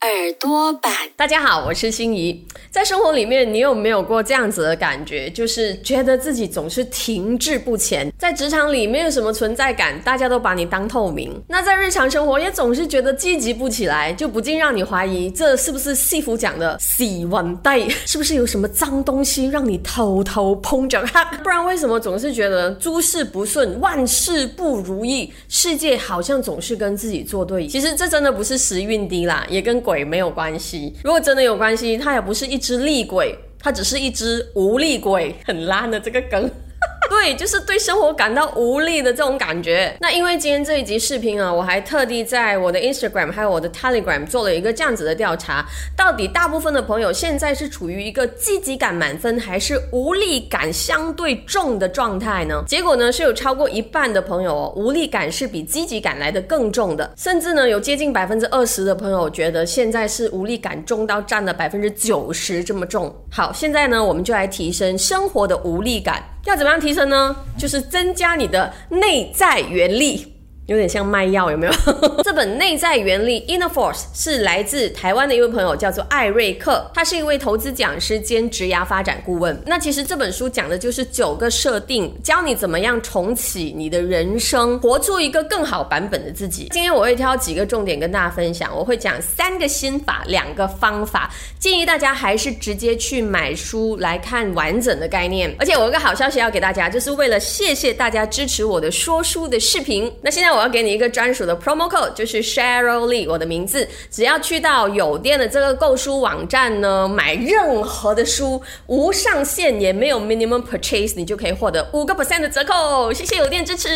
耳朵版。大家好，我是心怡。在生活里面，你有没有过这样子的感觉？就是觉得自己总是停滞不前，在职场里没有什么存在感，大家都把你当透明。那在日常生活也总是觉得积极不起来，就不禁让你怀疑，这是不是戏服讲的洗完带？是不是有什么脏东西让你偷偷碰着？不然为什么总是觉得诸事不顺，万事不如意，世界好像总是跟自己作对？其实这真的不是时运低啦，也跟鬼没有关系。如果真的有关系，它也不是一。只厉鬼，它只是一只无力鬼，很烂的这个梗。对，就是对生活感到无力的这种感觉。那因为今天这一集视频啊，我还特地在我的 Instagram 还有我的 Telegram 做了一个这样子的调查，到底大部分的朋友现在是处于一个积极感满分，还是无力感相对重的状态呢？结果呢，是有超过一半的朋友哦，无力感是比积极感来的更重的，甚至呢，有接近百分之二十的朋友觉得现在是无力感重到占了百分之九十这么重。好，现在呢，我们就来提升生活的无力感。要怎么样提升呢？就是增加你的内在原力。有点像卖药，有没有？这本《内在原理》（Inner Force） 是来自台湾的一位朋友，叫做艾瑞克，他是一位投资讲师兼职涯发展顾问。那其实这本书讲的就是九个设定，教你怎么样重启你的人生，活出一个更好版本的自己。今天我会挑几个重点跟大家分享，我会讲三个心法，两个方法，建议大家还是直接去买书来看完整的概念。而且我有个好消息要给大家，就是为了谢谢大家支持我的说书的视频。那现在我。我要给你一个专属的 promo code，就是 Cheryl Lee，我的名字。只要去到有店的这个购书网站呢，买任何的书，无上限也没有 minimum purchase，你就可以获得五个 percent 的折扣。谢谢有店支持。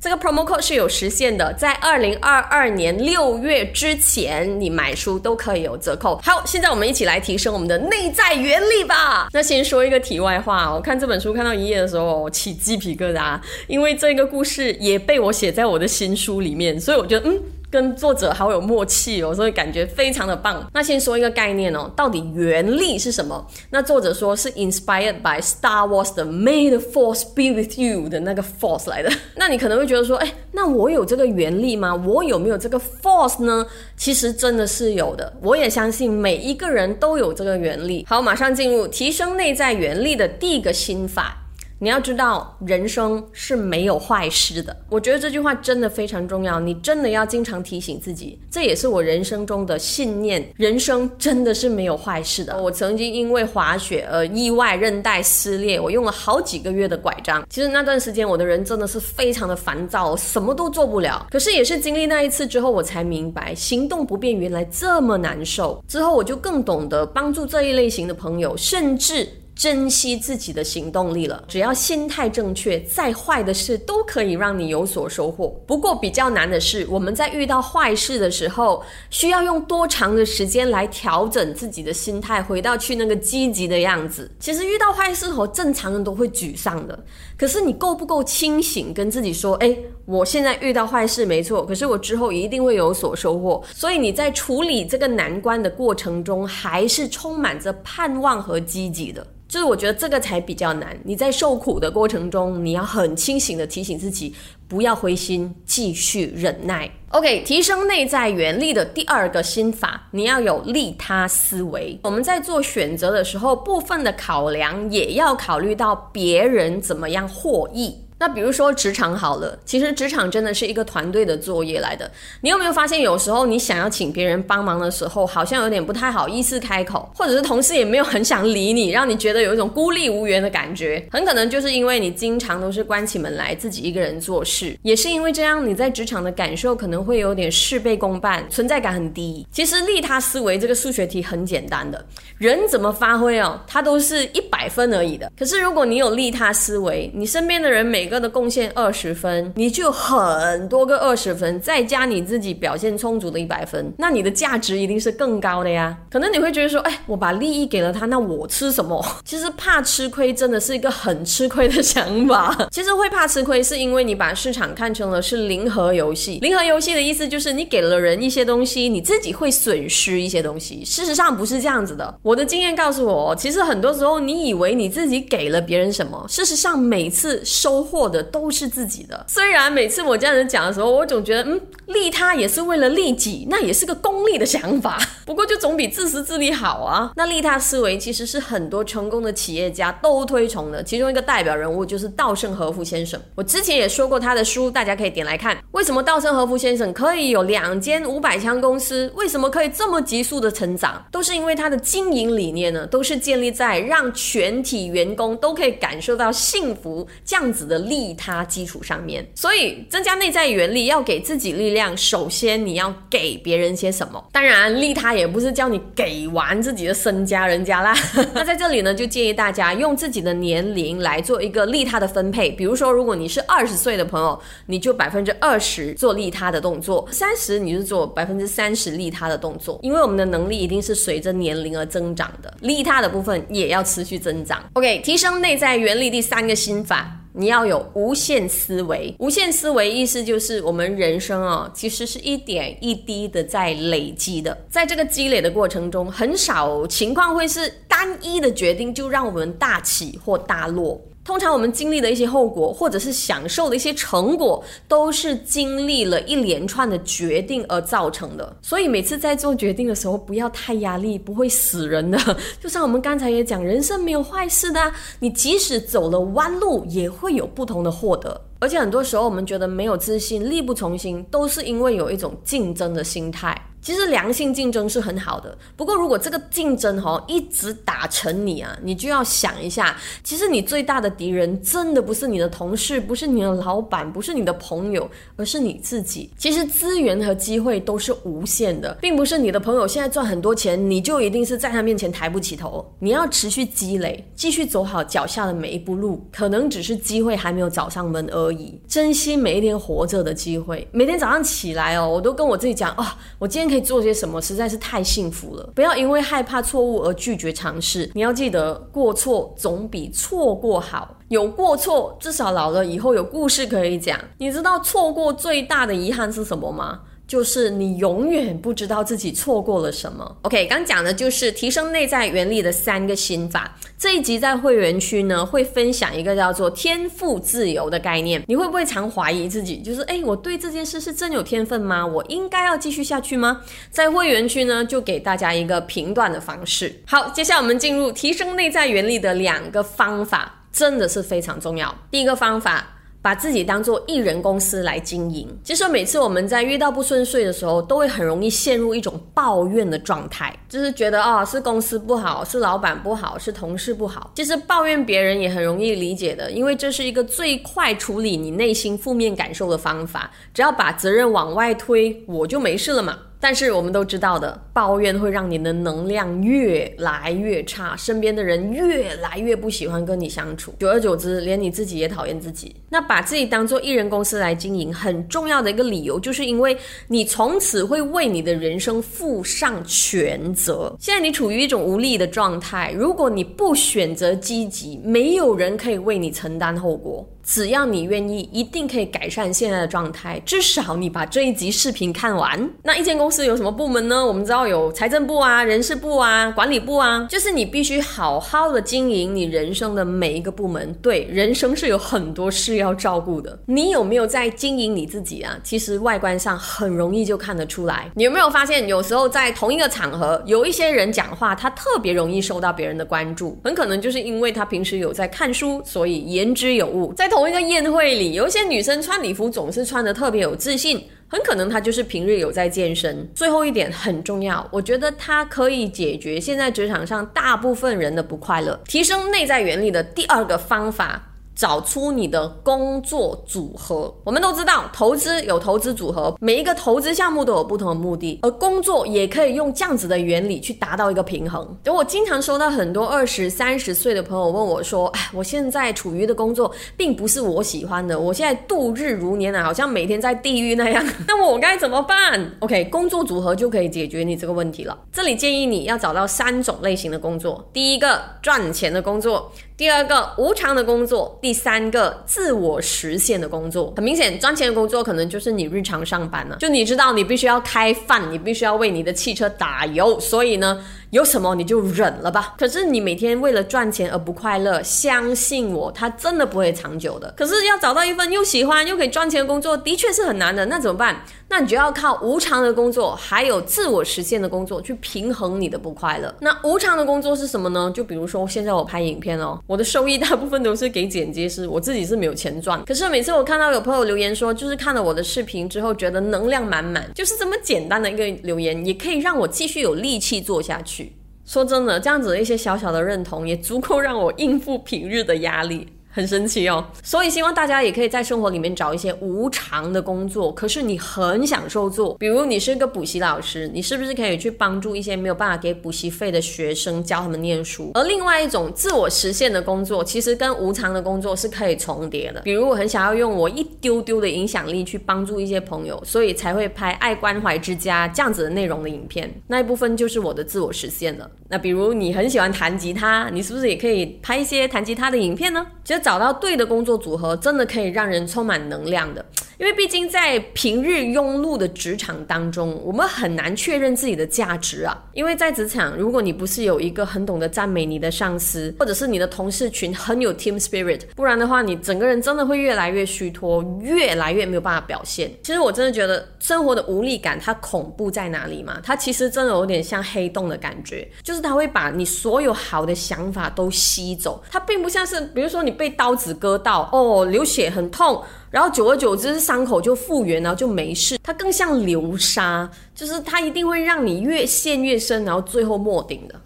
这个 promo code 是有实现的，在二零二二年六月之前，你买书都可以有折扣。好，现在我们一起来提升我们的内在原力吧。那先说一个题外话，我看这本书看到一页的时候，我起鸡皮疙瘩，因为这个故事也被我写在我的心。新书里面，所以我觉得嗯，跟作者好有默契哦，所以感觉非常的棒。那先说一个概念哦，到底原力是什么？那作者说是 inspired by Star Wars 的 May the Force be with you 的那个 Force 来的。那你可能会觉得说，哎，那我有这个原力吗？我有没有这个 Force 呢？其实真的是有的。我也相信每一个人都有这个原力。好，马上进入提升内在原力的第一个心法。你要知道，人生是没有坏事的。我觉得这句话真的非常重要，你真的要经常提醒自己。这也是我人生中的信念：人生真的是没有坏事的。我曾经因为滑雪而意外韧带撕裂，我用了好几个月的拐杖。其实那段时间我的人真的是非常的烦躁，什么都做不了。可是也是经历那一次之后，我才明白行动不便原来这么难受。之后我就更懂得帮助这一类型的朋友，甚至。珍惜自己的行动力了。只要心态正确，再坏的事都可以让你有所收获。不过比较难的是，我们在遇到坏事的时候，需要用多长的时间来调整自己的心态，回到去那个积极的样子。其实遇到坏事后，正常人都会沮丧的。可是你够不够清醒，跟自己说：“哎，我现在遇到坏事没错，可是我之后一定会有所收获。”所以你在处理这个难关的过程中，还是充满着盼望和积极的。就是我觉得这个才比较难。你在受苦的过程中，你要很清醒的提醒自己，不要灰心，继续忍耐。OK，提升内在原力的第二个心法，你要有利他思维。我们在做选择的时候，部分的考量也要考虑到别人怎么样获益。那比如说职场好了，其实职场真的是一个团队的作业来的。你有没有发现，有时候你想要请别人帮忙的时候，好像有点不太好意思开口，或者是同事也没有很想理你，让你觉得有一种孤立无援的感觉。很可能就是因为你经常都是关起门来自己一个人做事，也是因为这样，你在职场的感受可能会有点事倍功半，存在感很低。其实利他思维这个数学题很简单的，人怎么发挥哦，它都是一百分而已的。可是如果你有利他思维，你身边的人每个。个的贡献二十分，你就很多个二十分，再加你自己表现充足的一百分，那你的价值一定是更高的呀。可能你会觉得说，哎，我把利益给了他，那我吃什么？其实怕吃亏真的是一个很吃亏的想法。其实会怕吃亏，是因为你把市场看成了是零和游戏。零和游戏的意思就是你给了人一些东西，你自己会损失一些东西。事实上不是这样子的。我的经验告诉我，其实很多时候你以为你自己给了别人什么，事实上每次收获获的都是自己的。虽然每次我这样子讲的时候，我总觉得，嗯，利他也是为了利己，那也是个功利的想法。不过就总比自私自利好啊。那利他思维其实是很多成功的企业家都推崇的，其中一个代表人物就是稻盛和夫先生。我之前也说过他的书，大家可以点来看。为什么稻盛和夫先生可以有两间五百强公司？为什么可以这么急速的成长？都是因为他的经营理念呢，都是建立在让全体员工都可以感受到幸福这样子的利他基础上面。所以增加内在原理，要给自己力量，首先你要给别人些什么？当然，利他也不是叫你给完自己的身家人家啦。那在这里呢，就建议大家用自己的年龄来做一个利他的分配。比如说，如果你是二十岁的朋友，你就百分之二十做利他的动作；三十你就做百分之三十利他的动作。因为我们的能力一定是随着年龄而增长的，利他的部分也要持续增长。OK，提升内在原理第三个心法。你要有无限思维，无限思维意思就是我们人生啊，其实是一点一滴的在累积的，在这个积累的过程中，很少情况会是单一的决定就让我们大起或大落。通常我们经历的一些后果，或者是享受的一些成果，都是经历了一连串的决定而造成的。所以每次在做决定的时候，不要太压力，不会死人的。就像我们刚才也讲，人生没有坏事的，你即使走了弯路，也会有不同的获得。而且很多时候，我们觉得没有自信、力不从心，都是因为有一种竞争的心态。其实良性竞争是很好的，不过如果这个竞争哈一直打成你啊，你就要想一下，其实你最大的敌人真的不是你的同事，不是你的老板，不是你的朋友，而是你自己。其实资源和机会都是无限的，并不是你的朋友现在赚很多钱，你就一定是在他面前抬不起头。你要持续积累，继续走好脚下的每一步路，可能只是机会还没有找上门而已。珍惜每一天活着的机会，每天早上起来哦，我都跟我自己讲啊，我今天可以。做些什么，实在是太幸福了。不要因为害怕错误而拒绝尝试。你要记得，过错总比错过好。有过错，至少老了以后有故事可以讲。你知道错过最大的遗憾是什么吗？就是你永远不知道自己错过了什么。OK，刚讲的就是提升内在原理的三个心法。这一集在会员区呢，会分享一个叫做天赋自由的概念。你会不会常怀疑自己？就是哎，我对这件事是真有天分吗？我应该要继续下去吗？在会员区呢，就给大家一个评断的方式。好，接下来我们进入提升内在原理的两个方法，真的是非常重要。第一个方法。把自己当做艺人公司来经营。其实每次我们在遇到不顺遂的时候，都会很容易陷入一种抱怨的状态，就是觉得哦，是公司不好，是老板不好，是同事不好。其实抱怨别人也很容易理解的，因为这是一个最快处理你内心负面感受的方法。只要把责任往外推，我就没事了嘛。但是我们都知道的，抱怨会让你的能量越来越差，身边的人越来越不喜欢跟你相处，久而久之，连你自己也讨厌自己。那把自己当做艺人公司来经营，很重要的一个理由，就是因为你从此会为你的人生负上全责。现在你处于一种无力的状态，如果你不选择积极，没有人可以为你承担后果。只要你愿意，一定可以改善现在的状态。至少你把这一集视频看完。那一间公司有什么部门呢？我们知道有财政部啊、人事部啊、管理部啊，就是你必须好好的经营你人生的每一个部门。对，人生是有很多事要照顾的。你有没有在经营你自己啊？其实外观上很容易就看得出来。你有没有发现，有时候在同一个场合，有一些人讲话，他特别容易受到别人的关注，很可能就是因为他平时有在看书，所以言之有物。在同一个宴会里，有一些女生穿礼服总是穿的特别有自信，很可能她就是平日有在健身。最后一点很重要，我觉得它可以解决现在职场上大部分人的不快乐。提升内在原理的第二个方法。找出你的工作组合。我们都知道，投资有投资组合，每一个投资项目都有不同的目的，而工作也可以用这样子的原理去达到一个平衡。就我经常收到很多二十三十岁的朋友问我说：“哎，我现在处于的工作并不是我喜欢的，我现在度日如年啊，好像每天在地狱那样。那我该怎么办？”OK，工作组合就可以解决你这个问题了。这里建议你要找到三种类型的工作：第一个，赚钱的工作。第二个无偿的工作，第三个自我实现的工作，很明显赚钱的工作可能就是你日常上班了。就你知道你必须要开饭，你必须要为你的汽车打油，所以呢，有什么你就忍了吧。可是你每天为了赚钱而不快乐，相信我，它真的不会长久的。可是要找到一份又喜欢又可以赚钱的工作，的确是很难的。那怎么办？那你就要靠无偿的工作，还有自我实现的工作去平衡你的不快乐。那无偿的工作是什么呢？就比如说现在我拍影片哦。我的收益大部分都是给剪接师，我自己是没有钱赚。可是每次我看到有朋友留言说，就是看了我的视频之后觉得能量满满，就是这么简单的一个留言，也可以让我继续有力气做下去。说真的，这样子的一些小小的认同，也足够让我应付平日的压力。很神奇哦，所以希望大家也可以在生活里面找一些无偿的工作，可是你很享受做。比如你是一个补习老师，你是不是可以去帮助一些没有办法给补习费的学生，教他们念书？而另外一种自我实现的工作，其实跟无偿的工作是可以重叠的。比如我很想要用我一丢丢的影响力去帮助一些朋友，所以才会拍爱关怀之家这样子的内容的影片，那一部分就是我的自我实现了。那比如你很喜欢弹吉他，你是不是也可以拍一些弹吉他的影片呢？其实找到对的工作组合，真的可以让人充满能量的。因为毕竟在平日庸碌的职场当中，我们很难确认自己的价值啊。因为在职场，如果你不是有一个很懂得赞美你的上司，或者是你的同事群很有 team spirit，不然的话，你整个人真的会越来越虚脱，越来越没有办法表现。其实我真的觉得生活的无力感，它恐怖在哪里嘛？它其实真的有点像黑洞的感觉，就是它会把你所有好的想法都吸走。它并不像是，比如说你被刀子割到，哦，流血很痛。然后久而久之，伤口就复原，然后就没事。它更像流沙，就是它一定会让你越陷越深，然后最后没顶的。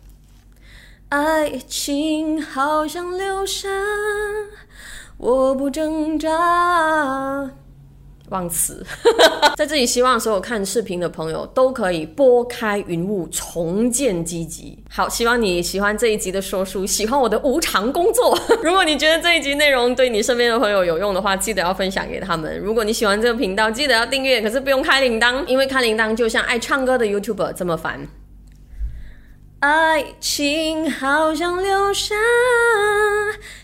爱情好像流沙，我不挣扎。忘词，在这里希望所有看视频的朋友都可以拨开云雾，重建积极。好，希望你喜欢这一集的说书，喜欢我的无偿工作。如果你觉得这一集内容对你身边的朋友有用的话，记得要分享给他们。如果你喜欢这个频道，记得要订阅，可是不用开铃铛，因为开铃铛就像爱唱歌的 YouTuber 这么烦。爱情好像流沙，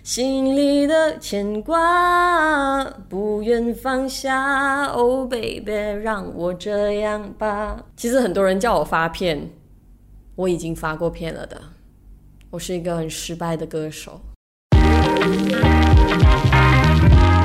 心里的牵挂不愿放下。Oh baby，让我这样吧。其实很多人叫我发片，我已经发过片了的。我是一个很失败的歌手。